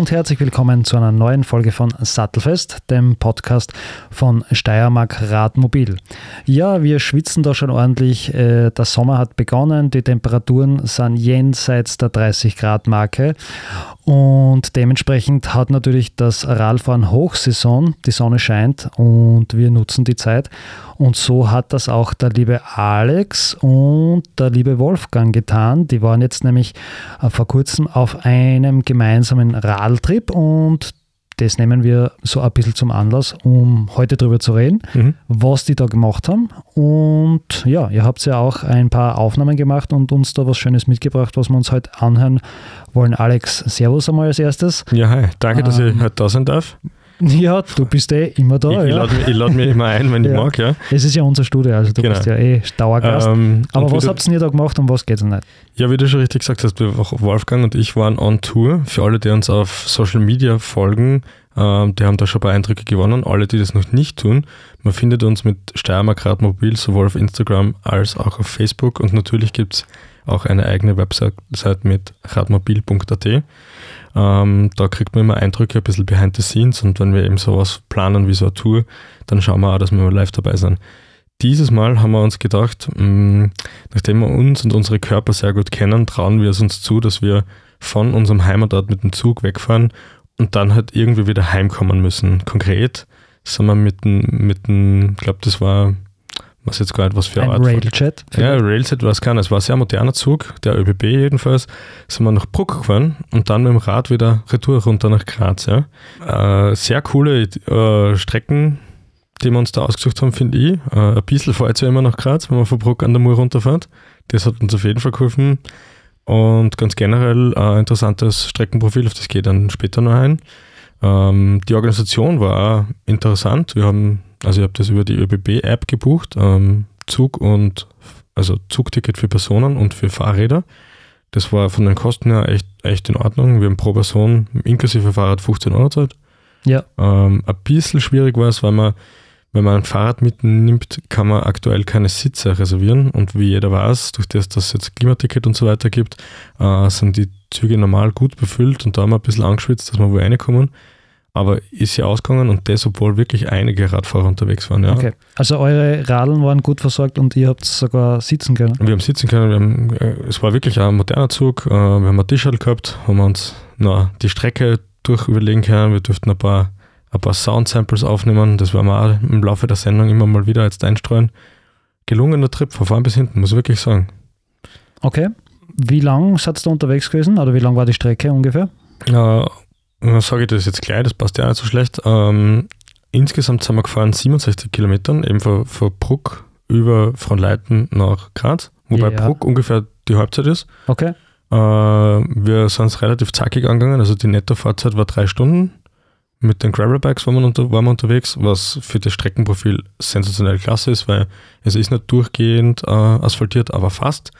Und herzlich willkommen zu einer neuen Folge von Sattelfest, dem Podcast von Steiermark Radmobil. Ja, wir schwitzen da schon ordentlich. Äh, der Sommer hat begonnen, die Temperaturen sind jenseits der 30 Grad Marke und dementsprechend hat natürlich das Radfahren Hochsaison, die Sonne scheint und wir nutzen die Zeit. Und so hat das auch der liebe Alex und der liebe Wolfgang getan. Die waren jetzt nämlich äh, vor kurzem auf einem gemeinsamen Radtrip und das nehmen wir so ein bisschen zum Anlass, um heute darüber zu reden, mhm. was die da gemacht haben. Und ja, ihr habt ja auch ein paar Aufnahmen gemacht und uns da was Schönes mitgebracht, was wir uns heute anhören wollen. Alex, Servus einmal als erstes. Ja, hi. Danke, dass ähm, ich heute da sein darf. Ja, du bist eh immer da. Ich, ja. ich lade mich, lad mich, immer ein, wenn ich mag, ja. Es ist ja unser Studio, also du genau. bist ja eh Dauergast. Ähm, Aber was habt ihr da gemacht und was geht es nicht? Ja, wie du schon richtig gesagt hast, Wolfgang und ich waren on Tour. Für alle, die uns auf Social Media folgen, ähm, die haben da schon ein paar Eindrücke gewonnen. Alle, die das noch nicht tun, man findet uns mit Steiermark Radmobil sowohl auf Instagram als auch auf Facebook und natürlich gibt es auch eine eigene Website mit radmobil.at. Ähm, da kriegt man immer Eindrücke, ein bisschen behind the scenes und wenn wir eben sowas planen wie so eine Tour, dann schauen wir auch, dass wir mal live dabei sind. Dieses Mal haben wir uns gedacht, mh, mm, nachdem wir uns und unsere Körper sehr gut kennen, trauen wir es uns zu, dass wir von unserem Heimatort mit dem Zug wegfahren und dann halt irgendwie wieder heimkommen müssen. Konkret sind wir mit dem, mit dem, ich glaube, das war was jetzt gar nicht was für ein Art. Railjet? Ja, Railjet war es keiner. Es war ein sehr moderner Zug, der ÖBB jedenfalls. Sind wir nach Bruck gefahren und dann mit dem Rad wieder retour runter nach Graz. Ja. Äh, sehr coole äh, Strecken, die wir uns da ausgesucht haben, finde ich. Äh, ein bisschen fährt es ja immer nach Graz, wenn man von Bruck an der Mur runterfährt. Das hat uns auf jeden Fall geholfen. Und ganz generell ein interessantes Streckenprofil, auf das geht dann später noch ein. Ähm, die Organisation war auch interessant. Wir haben also ich habe das über die ÖBB-App gebucht, ähm, Zug und also Zugticket für Personen und für Fahrräder. Das war von den Kosten her echt, echt in Ordnung. Wir haben pro Person inklusive Fahrrad 15 Euro Zeit. Ja. Ähm, ein bisschen schwierig war es, weil man, wenn man ein Fahrrad mitnimmt, kann man aktuell keine Sitze reservieren. Und wie jeder weiß, durch das, dass es jetzt Klimaticket und so weiter gibt, äh, sind die Züge normal gut befüllt und da haben wir ein bisschen angeschwitzt, dass wir wo reinkommen aber ist ja ausgegangen und das, obwohl wirklich einige Radfahrer unterwegs waren. Ja. Okay, also eure Radeln waren gut versorgt und ihr habt sogar sitzen können? Wir haben sitzen können, haben, äh, es war wirklich ein moderner Zug, äh, wir haben ein T-Shirt gehabt, haben wir uns na, die Strecke durch überlegen können, wir durften ein paar, ein paar Sound-Samples aufnehmen, das werden wir auch im Laufe der Sendung immer mal wieder jetzt einstreuen. Gelungener Trip von vorn bis hinten, muss ich wirklich sagen. Okay, wie lang seid ihr da unterwegs gewesen oder wie lang war die Strecke ungefähr? Ja, sage ich das jetzt gleich, das passt ja nicht so schlecht. Ähm, insgesamt sind wir gefahren 67 Kilometern, eben von, von Bruck über Fronleiten nach Graz, wobei ja. Bruck ungefähr die Halbzeit ist. Okay. Äh, wir sind es relativ zackig angegangen, also die Nettofahrzeit war drei Stunden. Mit den Gravelbikes waren wir, unter, waren wir unterwegs, was für das Streckenprofil sensationell klasse ist, weil es ist nicht durchgehend äh, asphaltiert, aber fast.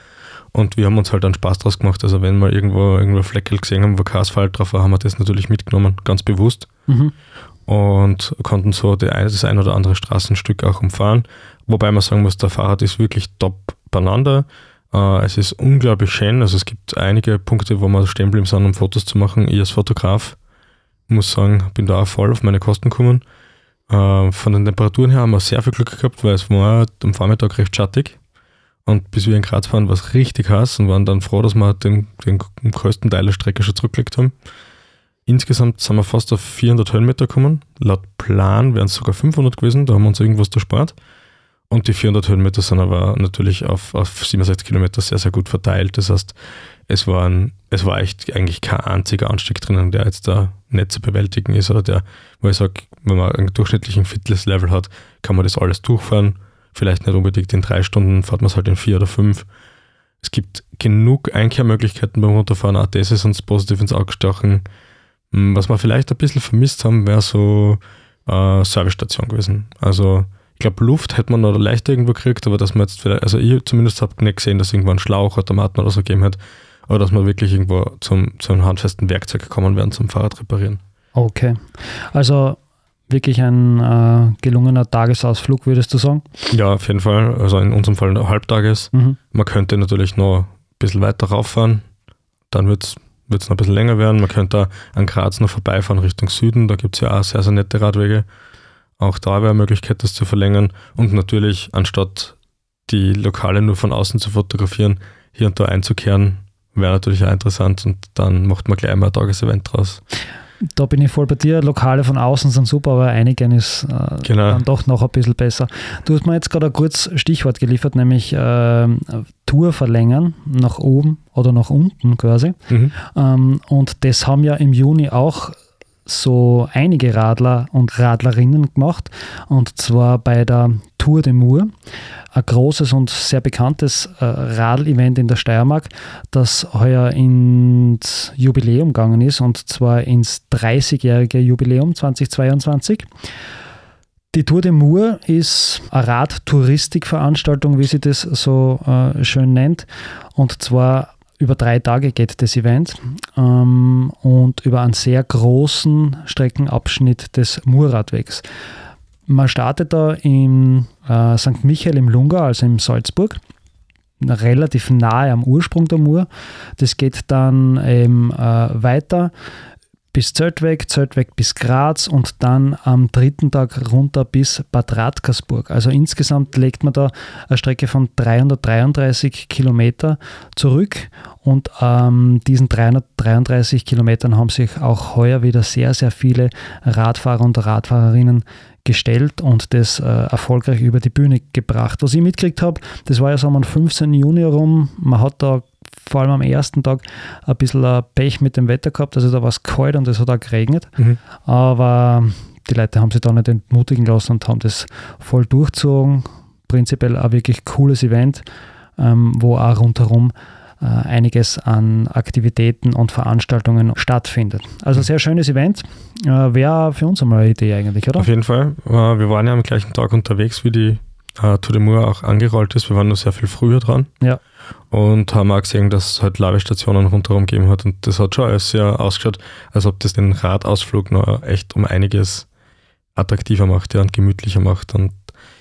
Und wir haben uns halt einen Spaß draus gemacht. Also wenn wir irgendwo irgendwo Fleckel gesehen haben, wo kein Asphalt drauf war, haben wir das natürlich mitgenommen, ganz bewusst. Mhm. Und konnten so die, das ein oder andere Straßenstück auch umfahren. Wobei man sagen muss, der Fahrrad ist wirklich top beieinander. Äh, es ist unglaublich schön. Also es gibt einige Punkte, wo wir stehen bleiben sind, um Fotos zu machen. Ich als Fotograf muss sagen, bin da auch voll auf meine Kosten gekommen. Äh, von den Temperaturen her haben wir sehr viel Glück gehabt, weil es war am Vormittag recht schattig. Und bis wir in Graz fahren, war es richtig heiß und waren dann froh, dass wir den, den größten Teil der Strecke schon zurückgelegt haben. Insgesamt sind wir fast auf 400 Höhenmeter gekommen. Laut Plan wären es sogar 500 gewesen, da haben wir uns irgendwas erspart. Und die 400 Höhenmeter sind aber natürlich auf, auf 67 Kilometer sehr, sehr gut verteilt. Das heißt, es, waren, es war echt eigentlich kein einziger Anstieg drinnen, der jetzt da nicht zu bewältigen ist oder der, wo ich sage, wenn man einen durchschnittlichen Fitness-Level hat, kann man das alles durchfahren Vielleicht nicht unbedingt in drei Stunden, fährt man es halt in vier oder fünf. Es gibt genug Einkehrmöglichkeiten beim Runterfahren, auch das ist uns positiv ins Auge gestochen. Hm, was wir vielleicht ein bisschen vermisst haben, wäre so äh, Servicestation gewesen. Also ich glaube, Luft hätte man noch leichter irgendwo gekriegt, aber dass man jetzt vielleicht, also ich zumindest habe nicht gesehen, dass irgendwo ein Schlauch, Automaten oder so gegeben hat, aber dass man wirklich irgendwo zum, zum handfesten Werkzeug gekommen wären zum Fahrrad reparieren. Okay. Also wirklich ein äh, gelungener Tagesausflug, würdest du sagen? Ja, auf jeden Fall. Also in unserem Fall Halbtages. Mhm. Man könnte natürlich noch ein bisschen weiter rauffahren. Dann wird es wird es noch ein bisschen länger werden. Man könnte an Graz noch vorbeifahren Richtung Süden. Da gibt es ja auch sehr, sehr nette Radwege. Auch da wäre eine Möglichkeit, das zu verlängern. Und natürlich, anstatt die Lokale nur von außen zu fotografieren, hier und da einzukehren, wäre natürlich auch interessant. Und dann macht man gleich mal ein Tagesevent draus. Da bin ich voll bei dir. Lokale von außen sind super, aber einigen ist äh, genau. dann doch noch ein bisschen besser. Du hast mir jetzt gerade ein kurzes Stichwort geliefert, nämlich äh, Tour verlängern, nach oben oder nach unten quasi. Mhm. Ähm, und das haben ja im Juni auch so einige Radler und Radlerinnen gemacht, und zwar bei der Tour de Mur, ein großes und sehr bekanntes äh, Radl-Event in der Steiermark, das heuer ins Jubiläum gegangen ist, und zwar ins 30-jährige Jubiläum 2022. Die Tour de Mur ist eine Radtouristikveranstaltung, wie sie das so äh, schön nennt, und zwar über drei Tage geht das Event ähm, und über einen sehr großen Streckenabschnitt des Murradwegs. Man startet da in äh, St. Michael im Lunga, also in Salzburg, relativ nahe am Ursprung der Mur. Das geht dann eben äh, weiter bis Zeltweg, Zeltweg bis Graz und dann am dritten Tag runter bis Bad Radkersburg. Also insgesamt legt man da eine Strecke von 333 Kilometer zurück und ähm, diesen 333 Kilometern haben sich auch heuer wieder sehr, sehr viele Radfahrer und Radfahrerinnen gestellt und das äh, erfolgreich über die Bühne gebracht. Was ich mitgekriegt habe, das war ja so am 15. Juni herum, man hat da vor allem am ersten Tag ein bisschen Pech mit dem Wetter gehabt, also da war es kalt und es hat auch geregnet, mhm. aber die Leute haben sich da nicht entmutigen lassen und haben das voll durchzogen. Prinzipiell ein wirklich cooles Event, ähm, wo auch rundherum äh, einiges an Aktivitäten und Veranstaltungen stattfindet. Also sehr schönes Event. Äh, Wäre für uns einmal eine Idee eigentlich, oder? Auf jeden Fall. Äh, wir waren ja am gleichen Tag unterwegs, wie die äh, Tour de Mur auch angerollt ist. Wir waren nur sehr viel früher dran. Ja. Und haben auch gesehen, dass es halt Ladestationen rundherum gegeben hat. Und das hat schon alles sehr ausgeschaut, als ob das den Radausflug noch echt um einiges attraktiver macht ja, und gemütlicher macht. Und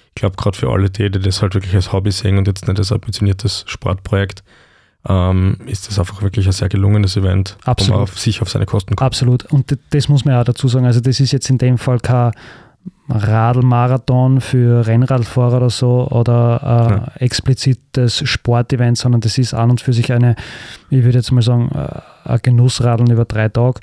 ich glaube, gerade für alle die, die das halt wirklich als Hobby sehen und jetzt nicht als ambitioniertes Sportprojekt, ähm, ist das einfach wirklich ein sehr gelungenes Event, Absolut. wo man auf sich auf seine Kosten kommt. Absolut. Und das muss man auch dazu sagen. Also, das ist jetzt in dem Fall kein Radlmarathon für Rennradfahrer oder so oder äh, ja. explizites Sportevent, sondern das ist an und für sich eine, ich würde jetzt mal sagen, äh, ein Genussradeln über drei Tage.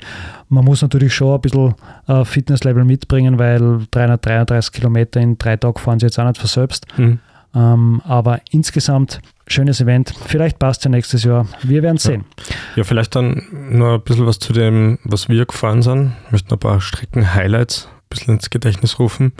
Man muss natürlich schon ein bisschen äh, Fitnesslevel mitbringen, weil 333 Kilometer in drei Tagen fahren sie jetzt auch nicht für selbst. Mhm. Ähm, aber insgesamt schönes Event. Vielleicht passt ja nächstes Jahr. Wir werden sehen. Ja. ja, vielleicht dann nur ein bisschen was zu dem, was wir gefahren sind. Ich möchte noch ein paar Strecken-Highlights bisschen ins Gedächtnis rufen.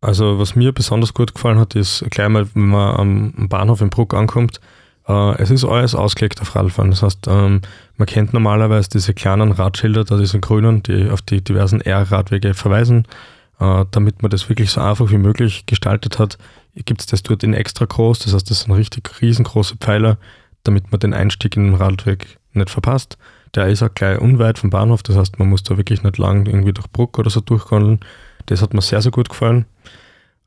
Also, was mir besonders gut gefallen hat, ist gleich mal, wenn man am Bahnhof in Bruck ankommt, äh, es ist alles ausgelegt auf Radfahren. Das heißt, ähm, man kennt normalerweise diese kleinen Radschilder, da diese grünen, die auf die diversen R-Radwege verweisen. Äh, damit man das wirklich so einfach wie möglich gestaltet hat, gibt es das dort in extra groß. Das heißt, das sind richtig riesengroße Pfeiler, damit man den Einstieg in den Radweg nicht verpasst. Der ist auch gleich unweit vom Bahnhof, das heißt, man muss da wirklich nicht lang irgendwie durch Bruck oder so durchgondeln. Das hat mir sehr, sehr gut gefallen.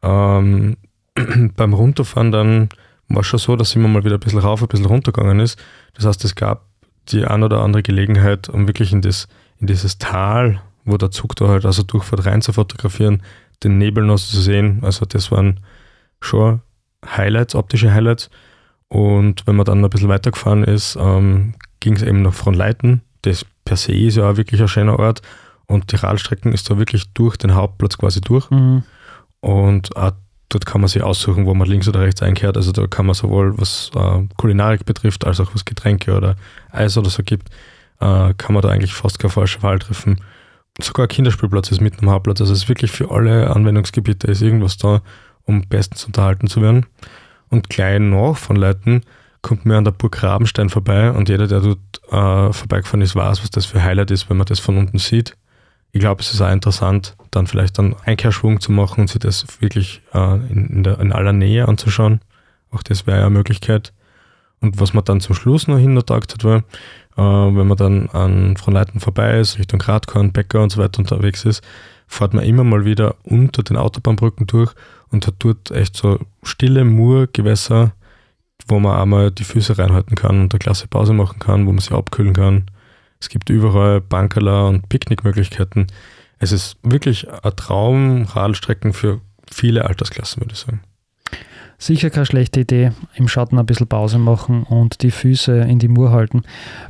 Ähm, beim Runterfahren dann war es schon so, dass immer mal wieder ein bisschen rauf, ein bisschen runtergegangen ist. Das heißt, es gab die ein oder andere Gelegenheit, um wirklich in, das, in dieses Tal, wo der Zug da halt also durchfährt, rein zu fotografieren, den Nebel noch zu sehen. Also das waren schon Highlights, optische Highlights. Und wenn man dann ein bisschen weitergefahren ist, ähm, ging es eben nach Fronleiten. Das per se ist ja auch wirklich ein schöner Ort. Und die Radstrecken ist da wirklich durch den Hauptplatz quasi durch. Mhm. Und auch dort kann man sich aussuchen, wo man links oder rechts einkehrt. Also da kann man sowohl was äh, Kulinarik betrifft, als auch was Getränke oder Eis oder so gibt, äh, kann man da eigentlich fast keine falsche Wahl treffen. Sogar ein Kinderspielplatz ist mitten am Hauptplatz. Also es ist wirklich für alle Anwendungsgebiete ist irgendwas da um bestens unterhalten zu werden. Und gleich noch von Leuten kommt mir an der Burg Rabenstein vorbei und jeder, der dort äh, vorbeigefahren ist, weiß, was das für Highlight ist, wenn man das von unten sieht. Ich glaube, es ist auch interessant, dann vielleicht einen Einkehrschwung zu machen und sich das wirklich äh, in, in, der, in aller Nähe anzuschauen. Auch das wäre ja eine Möglichkeit. Und was man dann zum Schluss noch hintertagt hat, war, äh, wenn man dann an Fronleiten vorbei ist, Richtung Gradkorn, Bäcker und so weiter unterwegs ist, fährt man immer mal wieder unter den Autobahnbrücken durch und hat dort echt so stille Murgewässer, wo man einmal die Füße reinhalten kann und eine klasse Pause machen kann, wo man sich abkühlen kann. Es gibt überall Bankerler und Picknickmöglichkeiten. Es ist wirklich ein Traum, Radlstrecken für viele Altersklassen, würde ich sagen. Sicher keine schlechte Idee. Im Schatten ein bisschen Pause machen und die Füße in die Mur halten.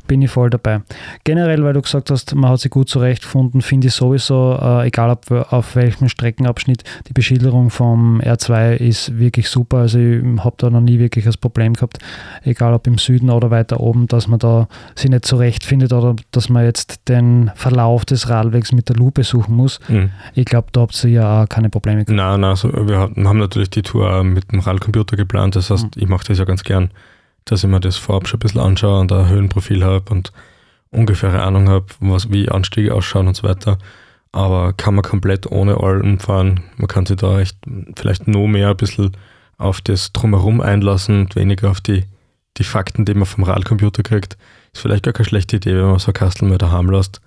Bin ich voll dabei. Generell, weil du gesagt hast, man hat sich gut zurechtgefunden, finde ich sowieso, äh, egal ob, auf welchem Streckenabschnitt, die Beschilderung vom R2 ist wirklich super. Also ich habe da noch nie wirklich das Problem gehabt, egal ob im Süden oder weiter oben, dass man da sich nicht zurechtfindet oder dass man jetzt den Verlauf des Radwegs mit der Lupe suchen muss. Mhm. Ich glaube, da habt ihr ja auch keine Probleme gehabt. Nein, nein, also wir haben natürlich die Tour mit dem Rad Computer geplant. Das heißt, mhm. ich mache das ja ganz gern, dass ich mir das vorab schon ein bisschen anschaue und ein Höhenprofil habe und ungefähre Ahnung habe, wie Anstiege ausschauen und so weiter. Aber kann man komplett ohne Alten fahren. Man kann sich da echt vielleicht noch mehr ein bisschen auf das Drumherum einlassen und weniger auf die, die Fakten, die man vom Radcomputer kriegt. Ist vielleicht gar keine schlechte Idee, wenn man so ein Kastel mal daheim lässt.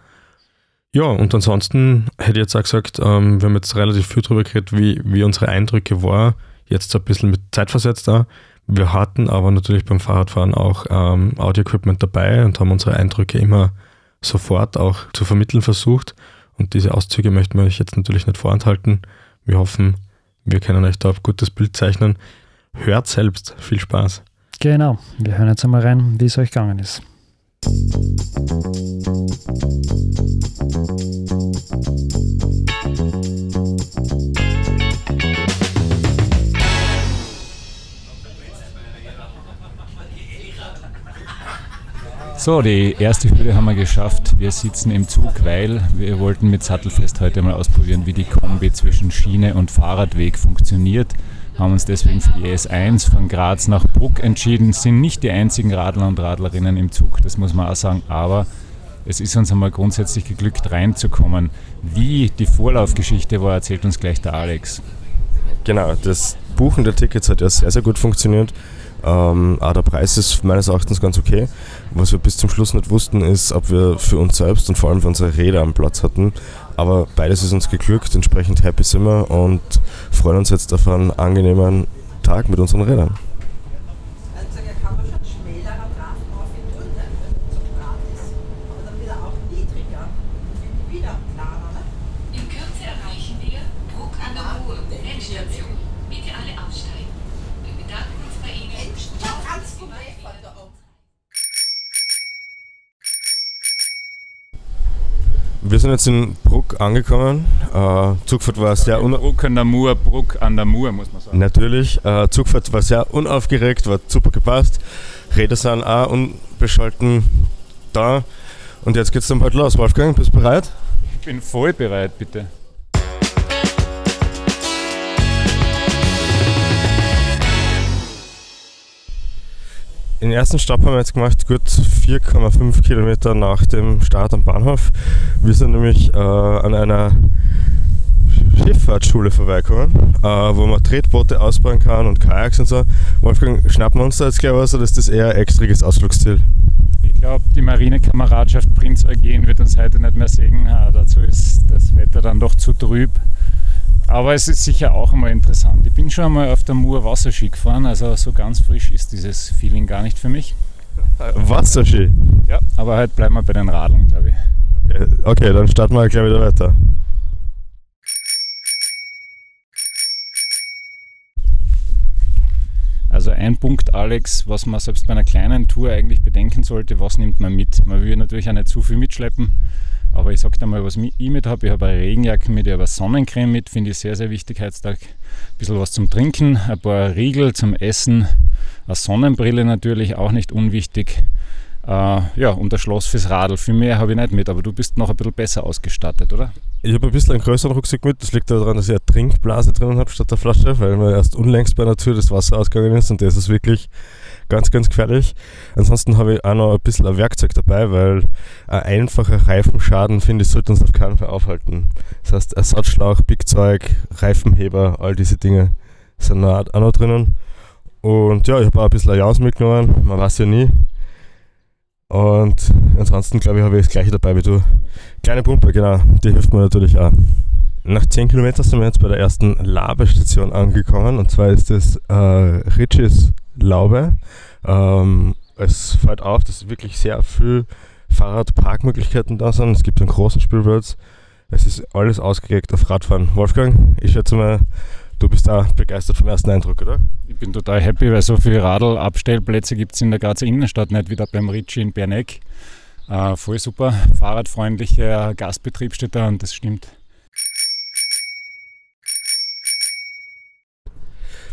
Ja, und ansonsten hätte ich jetzt auch gesagt, ähm, wir haben jetzt relativ viel darüber geredet, wie, wie unsere Eindrücke waren jetzt ein bisschen mit Zeitversetzt da. Wir hatten aber natürlich beim Fahrradfahren auch ähm, Audio-Equipment dabei und haben unsere Eindrücke immer sofort auch zu vermitteln versucht. Und diese Auszüge möchten wir euch jetzt natürlich nicht vorenthalten. Wir hoffen, wir können euch da ein gutes Bild zeichnen. Hört selbst. Viel Spaß. Genau. Wir hören jetzt einmal rein, wie es euch gegangen ist. So, die erste Hürde haben wir geschafft. Wir sitzen im Zug, weil wir wollten mit Sattelfest heute mal ausprobieren, wie die Kombi zwischen Schiene und Fahrradweg funktioniert. Haben uns deswegen für die S1 von Graz nach Bruck entschieden. Sind nicht die einzigen Radler und Radlerinnen im Zug, das muss man auch sagen, aber es ist uns einmal grundsätzlich geglückt, reinzukommen. Wie die Vorlaufgeschichte war, erzählt uns gleich der Alex. Genau, das Buchen der Tickets hat ja sehr, sehr gut funktioniert. Ähm, auch der Preis ist meines Erachtens ganz okay. Was wir bis zum Schluss nicht wussten, ist, ob wir für uns selbst und vor allem für unsere Räder am Platz hatten. Aber beides ist uns geglückt, entsprechend happy sind wir und freuen uns jetzt auf einen angenehmen Tag mit unseren Rädern. Wir sind jetzt in Bruck angekommen. Äh, Zugfahrt war sehr un Bruck an der Mur, Bruck an der Mur, muss man sagen. Natürlich. Äh, Zugfahrt war sehr unaufgeregt, war super gepasst. Räder sind auch unbescholten da. Und jetzt geht's dann bald los. Wolfgang, bist du bereit? Ich bin voll bereit, bitte. Den ersten Stopp haben wir jetzt gemacht, gut 4,5 Kilometer nach dem Start am Bahnhof. Wir sind nämlich äh, an einer Schifffahrtsschule vorbeikommen, äh, wo man Tretboote ausbauen kann und Kajaks und so. Wolfgang, schnappen wir uns da jetzt gleich was oder ist das eher ein extriges Ausflugsziel? Ich glaube, die Marinekameradschaft Prinz Eugen wird uns heute nicht mehr sehen. dazu ist das Wetter dann doch zu trüb. Aber es ist sicher auch einmal interessant. Ich bin schon einmal auf der Mur Wasserski gefahren, also so ganz frisch ist dieses Feeling gar nicht für mich. Wasserski? Ja, aber heute bleiben wir bei den Radeln, glaube ich. Okay, okay, dann starten wir gleich wieder weiter. Also ein Punkt, Alex, was man selbst bei einer kleinen Tour eigentlich bedenken sollte, was nimmt man mit? Man will natürlich auch nicht zu viel mitschleppen. Aber ich sage dir mal, was ich mit habe. Ich habe eine Regenjacke mit, ich habe eine Sonnencreme mit, finde ich sehr, sehr wichtig heutzutage. Ein bisschen was zum Trinken, ein paar Riegel zum Essen, eine Sonnenbrille natürlich auch nicht unwichtig. Äh, ja, und das Schloss fürs Radl. Viel mehr habe ich nicht mit, aber du bist noch ein bisschen besser ausgestattet, oder? Ich habe ein bisschen einen größeren Rucksack mit. Das liegt daran, dass ich eine Trinkblase drinnen habe statt der Flasche, weil mir erst unlängst bei einer Tür das Wasser ausgegangen ist und das ist wirklich ganz, ganz gefährlich. Ansonsten habe ich auch noch ein bisschen ein Werkzeug dabei, weil ein einfacher Reifenschaden, finde ich, sollte uns auf keinen Fall aufhalten. Das heißt, Ersatzschlauch, Pickzeug, Reifenheber, all diese Dinge sind auch noch drinnen. Und ja, ich habe auch ein bisschen Jaus mitgenommen, man weiß ja nie. Und ansonsten glaube ich, habe ich das gleiche dabei wie du. Kleine Pumpe, genau, die hilft mir natürlich auch. Nach 10 Kilometern sind wir jetzt bei der ersten Labestation angekommen und zwar ist das äh, Ritchis Laube. Ähm, es fällt auf, dass wirklich sehr viel Fahrradparkmöglichkeiten da sind. Es gibt einen großen Spielplatz. Es ist alles ausgelegt auf Radfahren. Wolfgang, ich schätze mal, du bist da begeistert vom ersten Eindruck, oder? Ich bin total happy, weil so viele Radl-Abstellplätze gibt es in der Grazer Innenstadt nicht, wie da beim Ritchie in Berneck. Äh, voll super, fahrradfreundlicher Gastbetrieb steht da und das stimmt.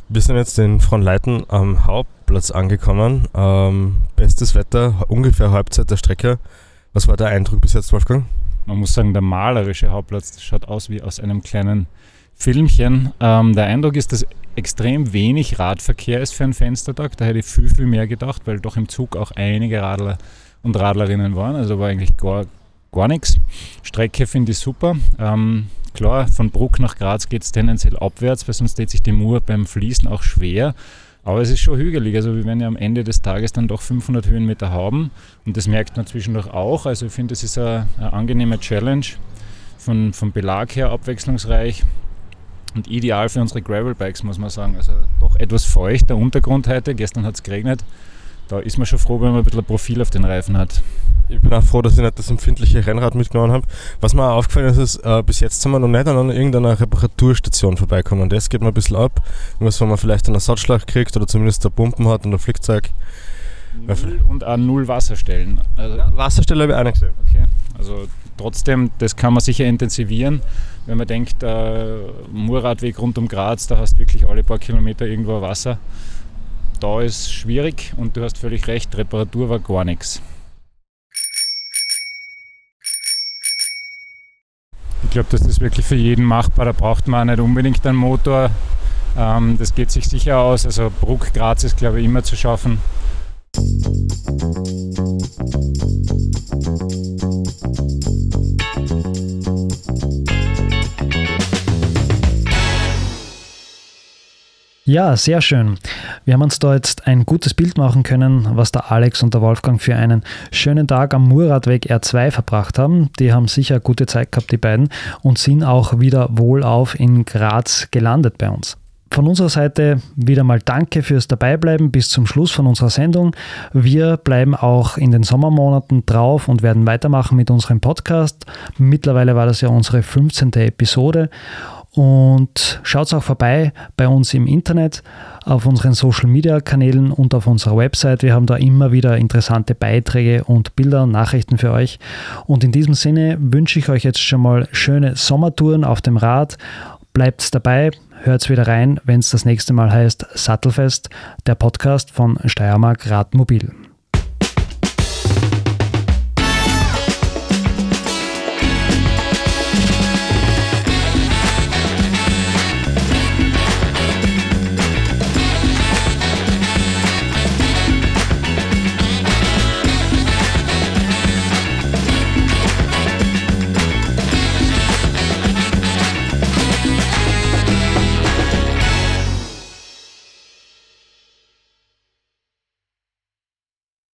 Wir sind jetzt in Fronleiten am Hauptplatz angekommen. Ähm, bestes Wetter, ungefähr Halbzeit der Strecke. Was war der Eindruck bis jetzt, Wolfgang? Man muss sagen, der malerische Hauptplatz schaut aus wie aus einem kleinen Filmchen. Ähm, der Eindruck ist, dass extrem wenig Radverkehr ist für einen Fenstertag. Da hätte ich viel, viel mehr gedacht, weil doch im Zug auch einige Radler und Radlerinnen waren. Also war eigentlich gar, gar nichts. Strecke finde ich super. Ähm, Klar, von Bruck nach Graz geht es tendenziell abwärts, weil sonst steht sich die Mur beim Fließen auch schwer. Aber es ist schon hügelig. Also wir werden ja am Ende des Tages dann doch 500 Höhenmeter haben. Und das merkt man zwischendurch auch. Also ich finde, das ist eine, eine angenehme Challenge. Von, vom Belag her abwechslungsreich und ideal für unsere Gravelbikes, muss man sagen. Also doch etwas feucht, der Untergrund heute. Gestern hat es geregnet. Da ist man schon froh, wenn man ein bisschen Profil auf den Reifen hat ich bin auch froh, dass ich nicht das empfindliche Rennrad mitgenommen habe. Was mir auch aufgefallen ist, ist, äh, bis jetzt sind wir noch nicht an irgendeiner Reparaturstation vorbeikommen. Das geht mir ein bisschen ab. Irgendwas, wenn man vielleicht einen Ersatzschlag kriegt oder zumindest der Pumpen hat und ein Flickzeug. Null und auch null Wasserstellen. Also ja, Wasserstelle habe ich auch nicht gesehen. Okay, also trotzdem, das kann man sicher intensivieren. Wenn man denkt, äh, Murradweg rund um Graz, da hast du wirklich alle paar Kilometer irgendwo Wasser. Da ist schwierig und du hast völlig recht, Reparatur war gar nichts. Ich glaube, das ist wirklich für jeden machbar. Da braucht man auch nicht unbedingt einen Motor. Ähm, das geht sich sicher aus. Also Bruck Graz ist, glaube ich, immer zu schaffen. Ja, sehr schön. Wir haben uns da jetzt ein gutes Bild machen können, was der Alex und der Wolfgang für einen schönen Tag am Muradweg R2 verbracht haben. Die haben sicher gute Zeit gehabt, die beiden, und sind auch wieder wohlauf in Graz gelandet bei uns. Von unserer Seite wieder mal Danke fürs Dabeibleiben bis zum Schluss von unserer Sendung. Wir bleiben auch in den Sommermonaten drauf und werden weitermachen mit unserem Podcast. Mittlerweile war das ja unsere 15. Episode und schaut auch vorbei bei uns im Internet, auf unseren Social Media Kanälen und auf unserer Website. Wir haben da immer wieder interessante Beiträge und Bilder und Nachrichten für euch. Und in diesem Sinne wünsche ich euch jetzt schon mal schöne Sommertouren auf dem Rad. Bleibt dabei, hört wieder rein, wenn es das nächste Mal heißt Sattelfest, der Podcast von Steiermark Radmobil.